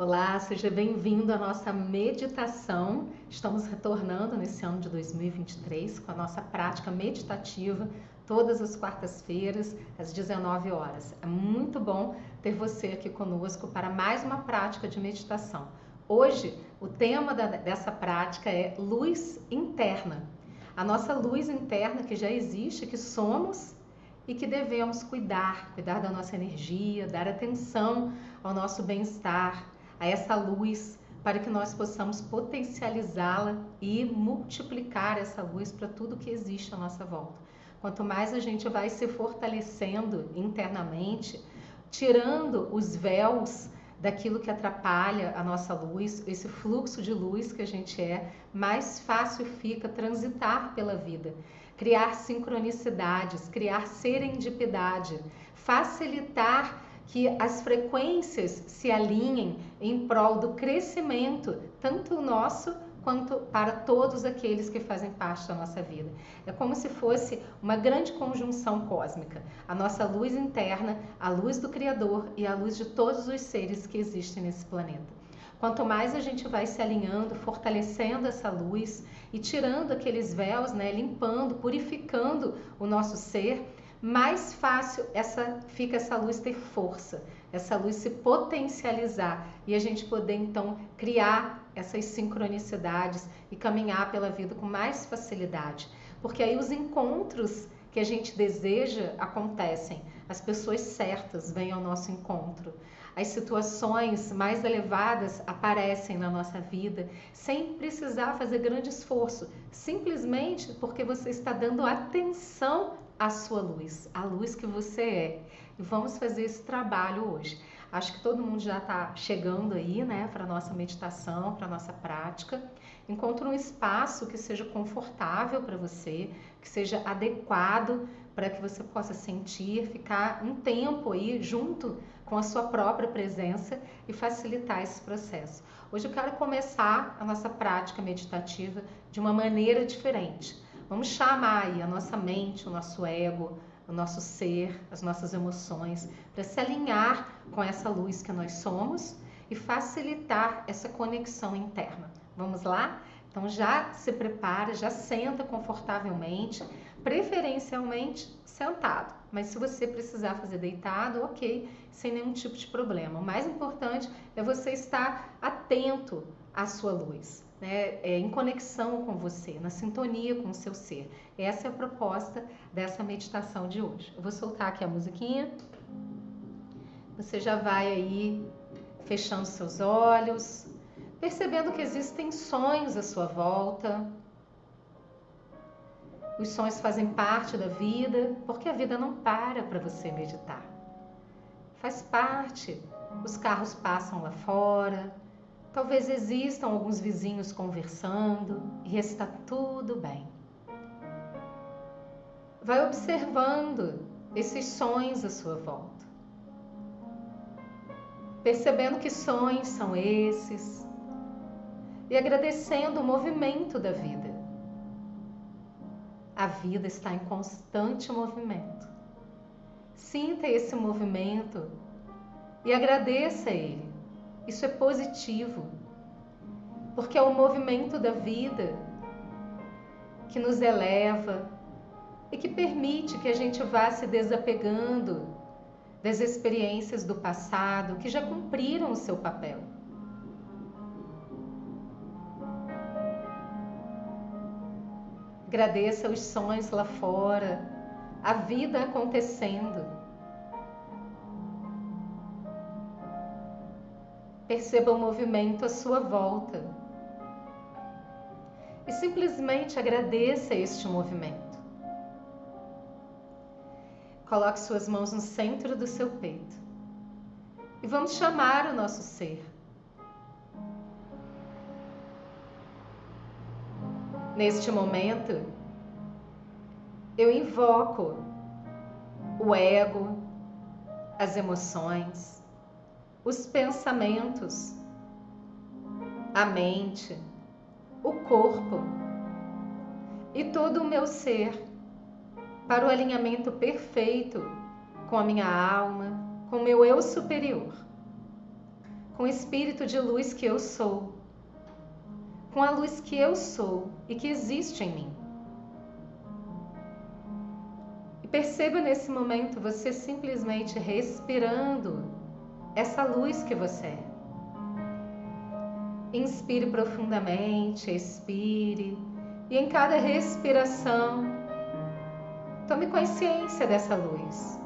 Olá, seja bem-vindo à nossa meditação. Estamos retornando nesse ano de 2023 com a nossa prática meditativa todas as quartas-feiras às 19 horas. É muito bom ter você aqui conosco para mais uma prática de meditação. Hoje, o tema da, dessa prática é luz interna. A nossa luz interna que já existe, que somos e que devemos cuidar, cuidar da nossa energia, dar atenção ao nosso bem-estar, a essa luz, para que nós possamos potencializá-la e multiplicar essa luz para tudo que existe à nossa volta. Quanto mais a gente vai se fortalecendo internamente, tirando os véus daquilo que atrapalha a nossa luz, esse fluxo de luz que a gente é, mais fácil fica transitar pela vida, criar sincronicidades, criar serendipidade, facilitar que as frequências se alinhem em prol do crescimento, tanto nosso quanto para todos aqueles que fazem parte da nossa vida. É como se fosse uma grande conjunção cósmica. A nossa luz interna, a luz do Criador e a luz de todos os seres que existem nesse planeta. Quanto mais a gente vai se alinhando, fortalecendo essa luz e tirando aqueles véus, né, limpando, purificando o nosso ser, mais fácil essa fica essa luz ter força, essa luz se potencializar e a gente poder então criar essas sincronicidades e caminhar pela vida com mais facilidade. Porque aí os encontros que a gente deseja acontecem, as pessoas certas vêm ao nosso encontro. As situações mais elevadas aparecem na nossa vida sem precisar fazer grande esforço, simplesmente porque você está dando atenção a sua luz, a luz que você é. E vamos fazer esse trabalho hoje. Acho que todo mundo já está chegando aí, né, para nossa meditação, para nossa prática. Encontre um espaço que seja confortável para você, que seja adequado para que você possa sentir, ficar um tempo aí junto com a sua própria presença e facilitar esse processo. Hoje eu quero começar a nossa prática meditativa de uma maneira diferente Vamos chamar aí a nossa mente, o nosso ego, o nosso ser, as nossas emoções, para se alinhar com essa luz que nós somos e facilitar essa conexão interna. Vamos lá? Então já se prepara, já senta confortavelmente, preferencialmente sentado. Mas se você precisar fazer deitado, ok, sem nenhum tipo de problema. O mais importante é você estar atento à sua luz né, é, em conexão com você, na sintonia com o seu ser. Essa é a proposta dessa meditação de hoje. Eu vou soltar aqui a musiquinha. Você já vai aí fechando seus olhos, percebendo que existem sonhos à sua volta. Os sonhos fazem parte da vida, porque a vida não para para você meditar. Faz parte. Os carros passam lá fora, Talvez existam alguns vizinhos conversando e está tudo bem. Vai observando esses sonhos à sua volta, percebendo que sonhos são esses e agradecendo o movimento da vida. A vida está em constante movimento. Sinta esse movimento e agradeça ele. Isso é positivo, porque é o movimento da vida que nos eleva e que permite que a gente vá se desapegando das experiências do passado que já cumpriram o seu papel. Agradeça os sonhos lá fora, a vida acontecendo. Perceba o movimento à sua volta. E simplesmente agradeça este movimento. Coloque suas mãos no centro do seu peito. E vamos chamar o nosso ser. Neste momento, eu invoco o ego, as emoções, os pensamentos, a mente, o corpo e todo o meu ser para o alinhamento perfeito com a minha alma, com o meu eu superior, com o espírito de luz que eu sou, com a luz que eu sou e que existe em mim. E perceba nesse momento você simplesmente respirando essa luz que você é. Inspire profundamente, expire, e em cada respiração, tome consciência dessa luz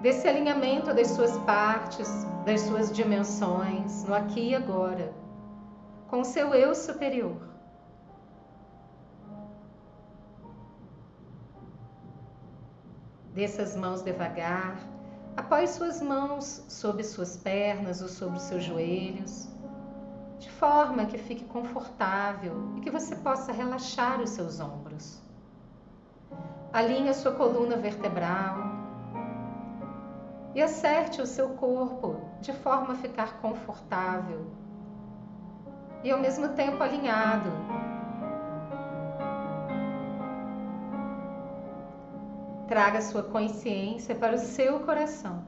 desse alinhamento das suas partes, das suas dimensões, no aqui e agora, com o seu eu superior. Desça as mãos devagar, apoie suas mãos sobre suas pernas ou sobre seus joelhos, de forma que fique confortável e que você possa relaxar os seus ombros. Alinhe a sua coluna vertebral, e acerte o seu corpo de forma a ficar confortável e ao mesmo tempo alinhado. Traga sua consciência para o seu coração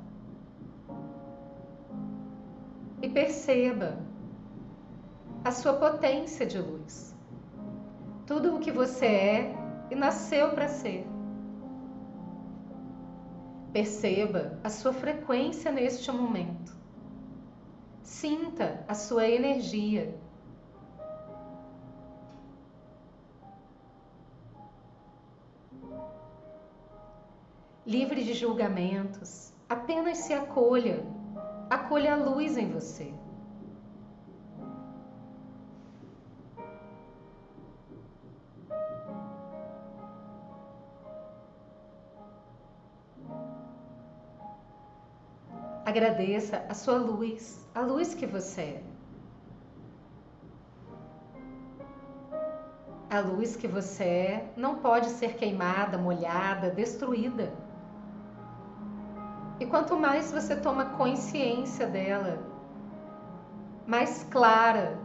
e perceba a sua potência de luz. Tudo o que você é e nasceu para ser. Perceba a sua frequência neste momento. Sinta a sua energia. Livre de julgamentos, apenas se acolha. Acolha a luz em você. Agradeça a sua luz, a luz que você é. A luz que você é não pode ser queimada, molhada, destruída. E quanto mais você toma consciência dela, mais clara,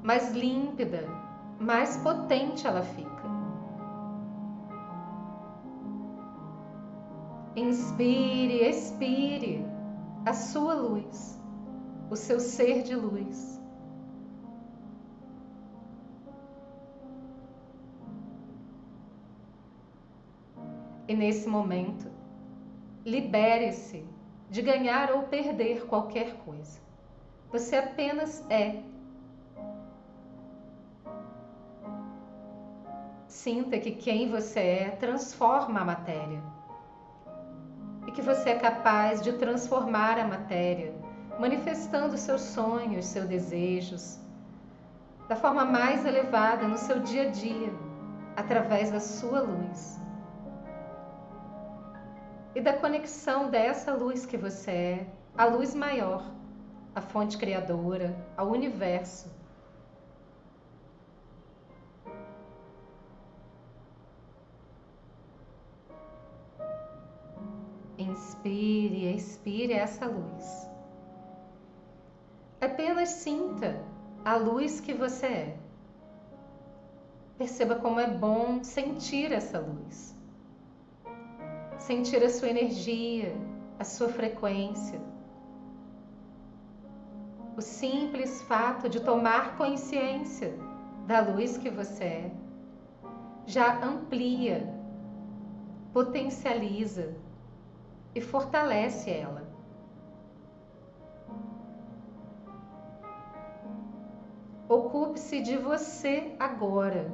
mais límpida, mais potente ela fica. Inspire, expire a sua luz, o seu ser de luz. E nesse momento, libere-se de ganhar ou perder qualquer coisa. Você apenas é. Sinta que quem você é transforma a matéria e que você é capaz de transformar a matéria, manifestando seus sonhos, seus desejos, da forma mais elevada no seu dia a dia, através da sua luz. E da conexão dessa luz que você é, a luz maior, a fonte criadora, ao universo Inspire, expire essa luz. Apenas sinta a luz que você é. Perceba como é bom sentir essa luz. Sentir a sua energia, a sua frequência. O simples fato de tomar consciência da luz que você é já amplia, potencializa e fortalece ela. Ocupe-se de você agora.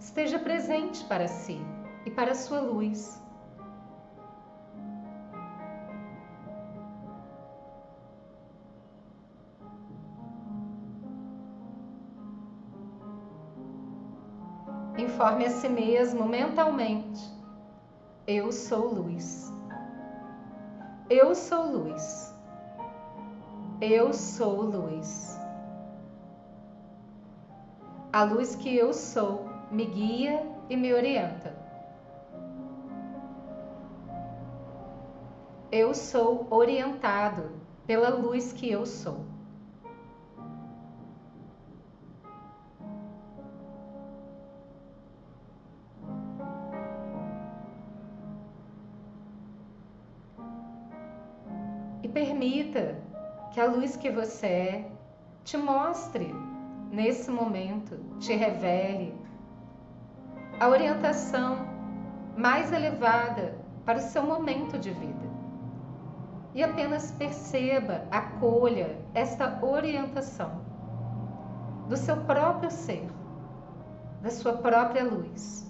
Esteja presente para si e para a sua luz. Informe a si mesmo mentalmente: Eu sou luz. Eu sou luz. Eu sou luz. A luz que eu sou me guia e me orienta. Eu sou orientado pela luz que eu sou. Permita que a luz que você é te mostre nesse momento, te revele a orientação mais elevada para o seu momento de vida. E apenas perceba, acolha esta orientação do seu próprio ser, da sua própria luz.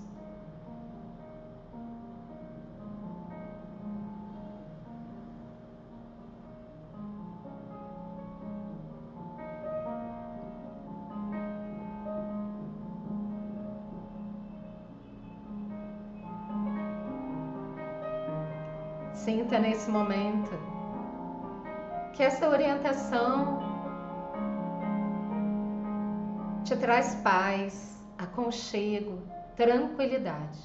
Sinta nesse momento que essa orientação te traz paz, aconchego, tranquilidade.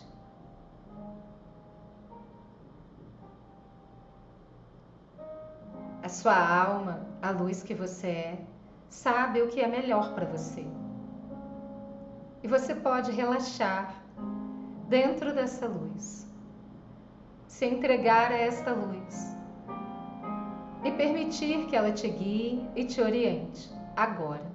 A sua alma, a luz que você é, sabe o que é melhor para você. E você pode relaxar dentro dessa luz se entregar a esta luz e permitir que ela te guie e te oriente agora.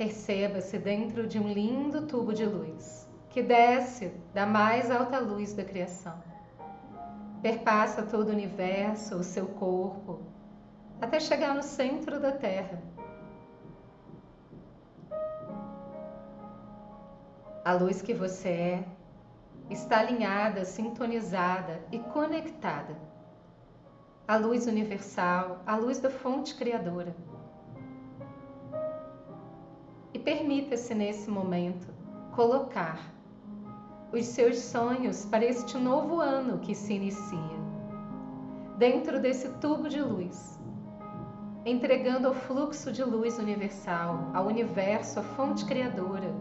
Perceba-se dentro de um lindo tubo de luz que desce da mais alta luz da criação. Perpassa todo o universo, o seu corpo, até chegar no centro da Terra. A luz que você é está alinhada, sintonizada e conectada. A luz universal, a luz da fonte criadora. Permita-se nesse momento colocar os seus sonhos para este novo ano que se inicia, dentro desse tubo de luz, entregando ao fluxo de luz universal, ao universo, à fonte criadora.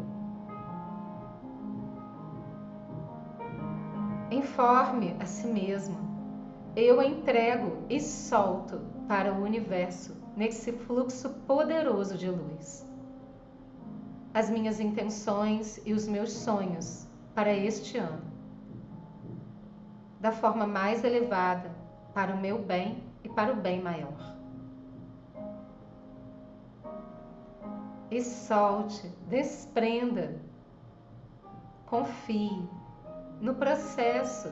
Informe a si mesmo. Eu entrego e solto para o universo nesse fluxo poderoso de luz as minhas intenções e os meus sonhos para este ano, da forma mais elevada, para o meu bem e para o bem maior. E solte, desprenda, confie no processo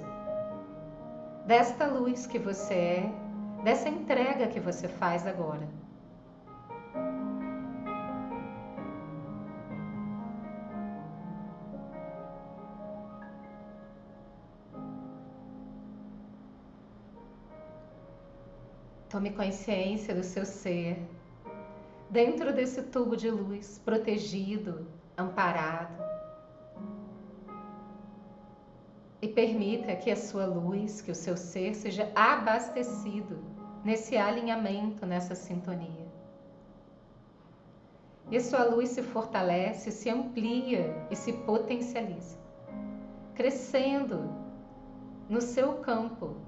desta luz que você é, dessa entrega que você faz agora. Tome consciência do seu ser, dentro desse tubo de luz, protegido, amparado. E permita que a sua luz, que o seu ser seja abastecido nesse alinhamento, nessa sintonia. E sua luz se fortalece, se amplia e se potencializa, crescendo no seu campo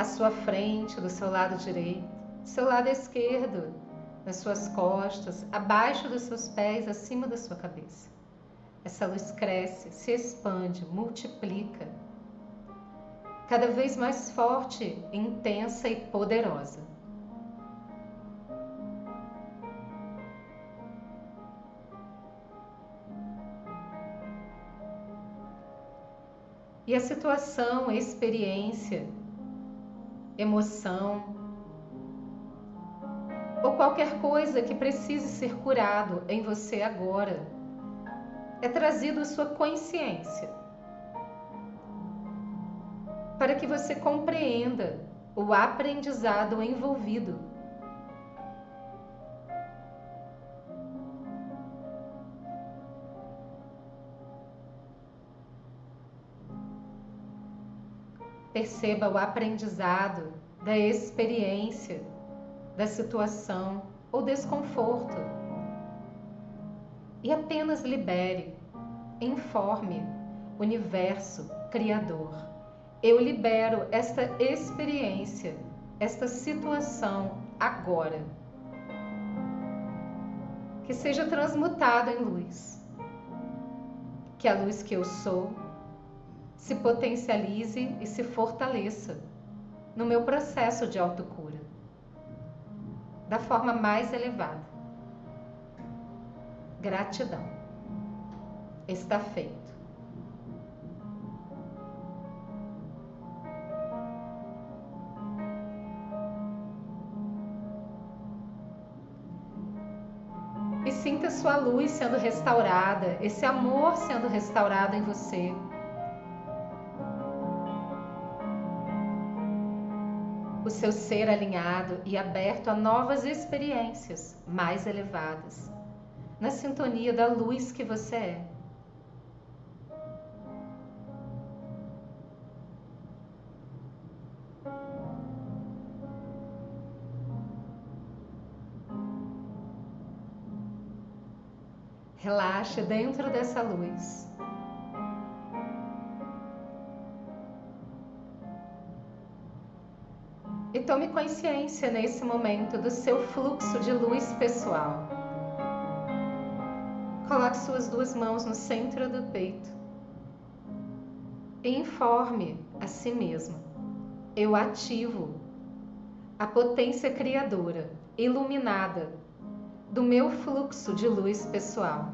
à sua frente, do seu lado direito, do seu lado esquerdo, nas suas costas, abaixo dos seus pés, acima da sua cabeça. Essa luz cresce, se expande, multiplica, cada vez mais forte, intensa e poderosa. E a situação, a experiência emoção ou qualquer coisa que precise ser curado em você agora, é trazido à sua consciência para que você compreenda o aprendizado envolvido. Perceba o aprendizado da experiência, da situação ou desconforto. E apenas libere, informe o universo criador. Eu libero esta experiência, esta situação agora. Que seja transmutado em luz. Que a luz que eu sou se potencialize e se fortaleça no meu processo de autocura, da forma mais elevada. Gratidão. Está feito. E sinta sua luz sendo restaurada, esse amor sendo restaurado em você. O seu ser alinhado e aberto a novas experiências mais elevadas, na sintonia da luz que você é. Relaxe dentro dessa luz. Tome consciência nesse momento do seu fluxo de luz pessoal. Coloque suas duas mãos no centro do peito. E informe a si mesmo: eu ativo a potência criadora, iluminada, do meu fluxo de luz pessoal,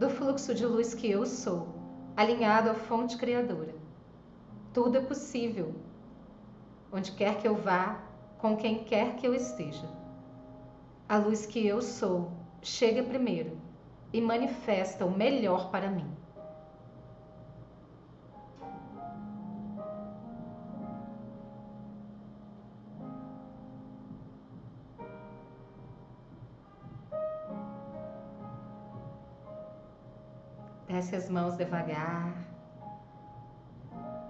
do fluxo de luz que eu sou, alinhado à fonte criadora. Tudo é possível onde quer que eu vá, com quem quer que eu esteja. A luz que eu sou chega primeiro e manifesta o melhor para mim. Desce as mãos devagar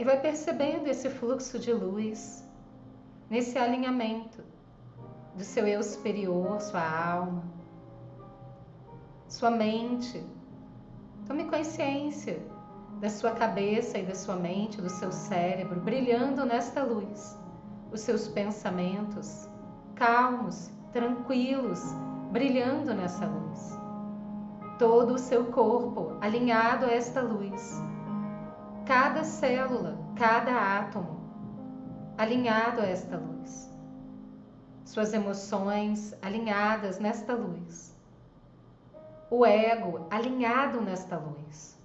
e vai percebendo esse fluxo de luz nesse alinhamento do seu eu superior, sua alma, sua mente. Tome consciência da sua cabeça e da sua mente, do seu cérebro, brilhando nesta luz. Os seus pensamentos calmos, tranquilos, brilhando nessa luz. Todo o seu corpo alinhado a esta luz. Cada célula, cada átomo alinhado a esta luz. Suas emoções alinhadas nesta luz. O ego alinhado nesta luz.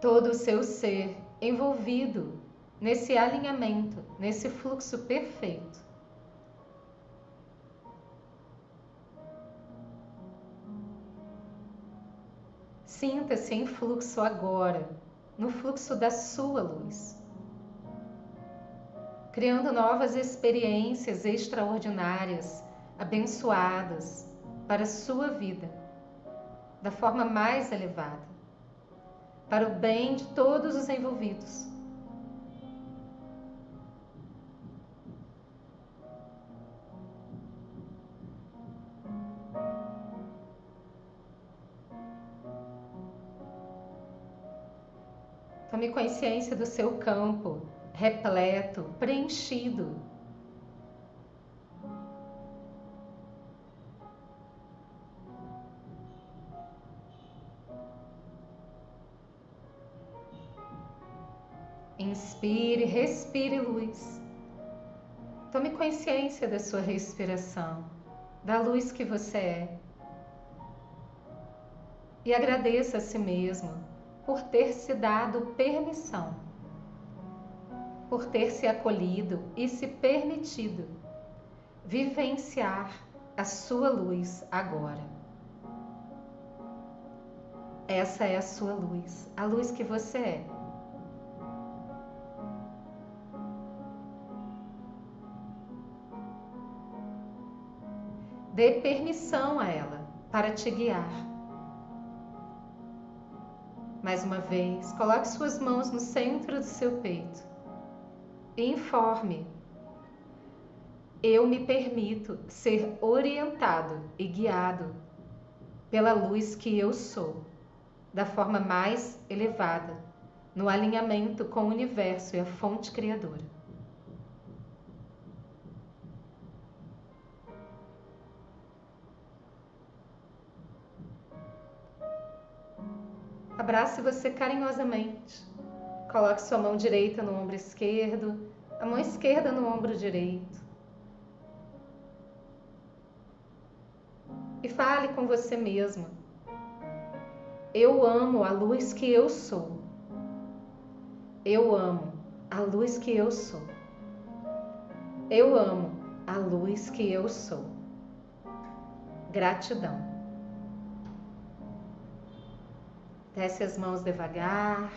Todo o seu ser envolvido nesse alinhamento, nesse fluxo perfeito. Sinta-se em fluxo agora, no fluxo da sua luz, criando novas experiências extraordinárias, abençoadas para a sua vida, da forma mais elevada, para o bem de todos os envolvidos. Consciência do seu campo repleto, preenchido. Inspire, respire luz. Tome consciência da sua respiração, da luz que você é. E agradeça a si mesmo por ter se dado permissão, por ter se acolhido e se permitido vivenciar a sua luz agora. Essa é a sua luz, a luz que você é. Dê permissão a ela para te guiar Mais uma vez, coloque suas mãos no centro do seu peito e informe. Eu me permito ser orientado e guiado pela luz que eu sou, da forma mais elevada, no alinhamento com o universo e a fonte criadora. Abrace você carinhosamente. Coloque sua mão direita no ombro esquerdo, a mão esquerda no ombro direito. E fale com você mesmo. Eu amo a luz que eu sou. Eu amo a luz que eu sou. Eu amo a luz que eu sou. Gratidão. Desce as mãos devagar.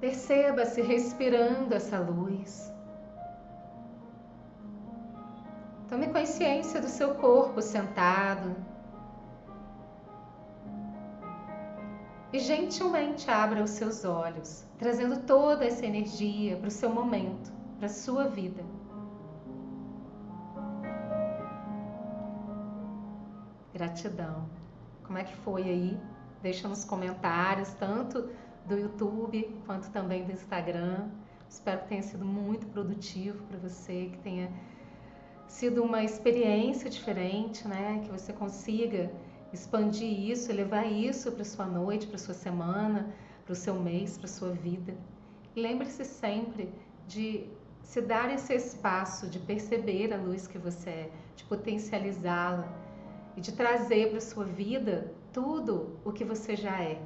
Perceba-se respirando essa luz. Tome consciência do seu corpo sentado. E gentilmente abra os seus olhos, trazendo toda essa energia para o seu momento, para a sua vida. Gratidão. Como é que foi aí? Deixa nos comentários, tanto do YouTube quanto também do Instagram. Espero que tenha sido muito produtivo para você, que tenha sido uma experiência diferente, né? Que você consiga expandir isso, levar isso para sua noite, para sua semana, para o seu mês, para sua vida. Lembre-se sempre de se dar esse espaço de perceber a luz que você é, de potencializá-la e de trazer para sua vida tudo o que você já é.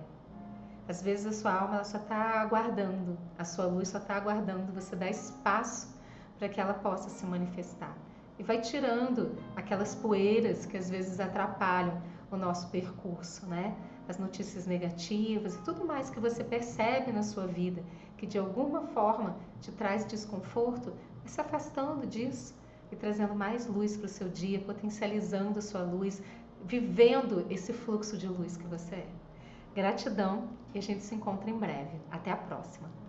Às vezes a sua alma só está aguardando, a sua luz só está aguardando você dar espaço para que ela possa se manifestar. E vai tirando aquelas poeiras que às vezes atrapalham o nosso percurso, né? As notícias negativas e tudo mais que você percebe na sua vida, que de alguma forma te traz desconforto, se afastando disso e trazendo mais luz para o seu dia, potencializando sua luz, vivendo esse fluxo de luz que você é. Gratidão e a gente se encontra em breve. Até a próxima!